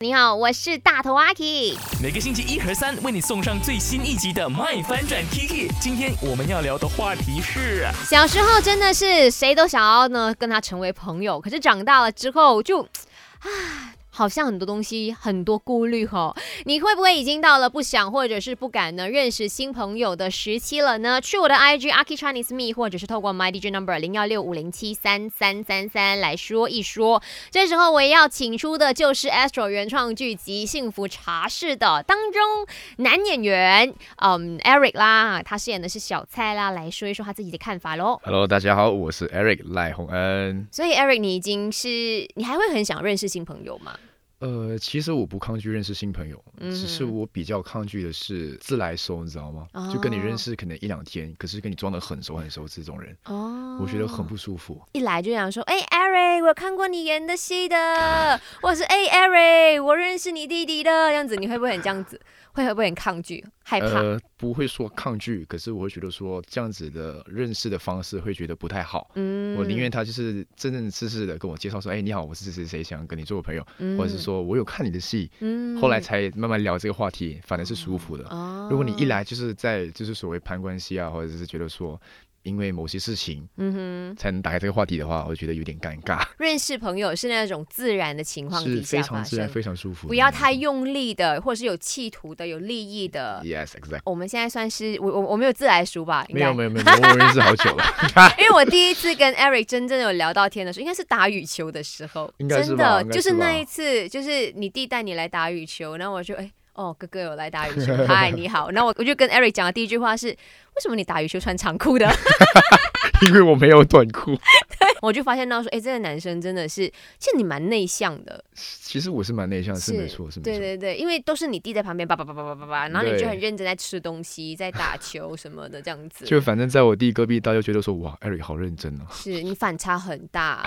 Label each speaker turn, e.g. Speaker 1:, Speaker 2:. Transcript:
Speaker 1: 你好，我是大头阿 K。
Speaker 2: 每个星期一和三为你送上最新一集的《麦翻转 Kiki》。今天我们要聊的话题是：
Speaker 1: 小时候真的是谁都想要呢跟他成为朋友，可是长大了之后就，啊。好像很多东西很多顾虑哈，你会不会已经到了不想或者是不敢呢认识新朋友的时期了呢？去我的 IG Aki Chinese Me，或者是透过 My DJ Number 零幺六五零七三三三三来说一说。这时候我也要请出的就是 Astro 原创剧集《幸福茶室》的当中男演员，嗯，Eric 啦，他饰演的是小蔡啦，来说一说他自己的看法喽。
Speaker 3: Hello，大家好，我是 Eric 赖宏恩。
Speaker 1: 所以 Eric，你已经是你还会很想认识新朋友吗？
Speaker 3: 呃，其实我不抗拒认识新朋友，只是我比较抗拒的是自来熟，你知道吗？就跟你认识可能一两天，可是跟你装的很熟很熟这种人，哦，我觉得很不舒服。
Speaker 1: 一来就想说，哎，Eric，我看过你演的戏的，或者是哎，Eric，我认识你弟弟的这样子，你会不会很这样子？会会不会很抗拒、害怕？呃，
Speaker 3: 不会说抗拒，可是我会觉得说这样子的认识的方式会觉得不太好。嗯，我宁愿他就是真正正式的跟我介绍说，哎，你好，我是谁谁谁，想跟你做个朋友，或者是说我有看你的戏，嗯，后来才慢慢聊这个话题，反而是舒服的。哦，如果你一来就是在就是所谓攀关系啊，或者是觉得说。因为某些事情，嗯哼，才能打开这个话题的话，我觉得有点尴尬。
Speaker 1: 认识朋友是那种自然的情况
Speaker 3: 是非常自然、非常舒服，
Speaker 1: 不要太用力的，或者是有企图的、有利益的。
Speaker 3: Yes, exactly。
Speaker 1: 我们现在算是我我我没有自来熟吧？
Speaker 3: 没有没有没有，我认识好久了。
Speaker 1: 因为我第一次跟 Eric 真正有聊到天的时候，应该是打羽球的时候，真的就是那一次，就是你弟带你来打羽球，然后我就哎。哦，哥哥有来打羽球，嗨，你好。那我我就跟 Eric 讲的第一句话是：为什么你打羽球穿长裤的？
Speaker 3: 因为我没有短裤。
Speaker 1: 对，我就发现到说，哎，这个男生真的是，其实你蛮内向的。
Speaker 3: 其实我是蛮内向，是没错，是没错。
Speaker 1: 对对对，因为都是你弟在旁边叭叭叭叭叭叭叭，然后你就很认真在吃东西，在打球什么的这样子。
Speaker 3: 就反正在我弟隔壁，大家就觉得说，哇，Eric 好认真哦。
Speaker 1: 是你反差很大。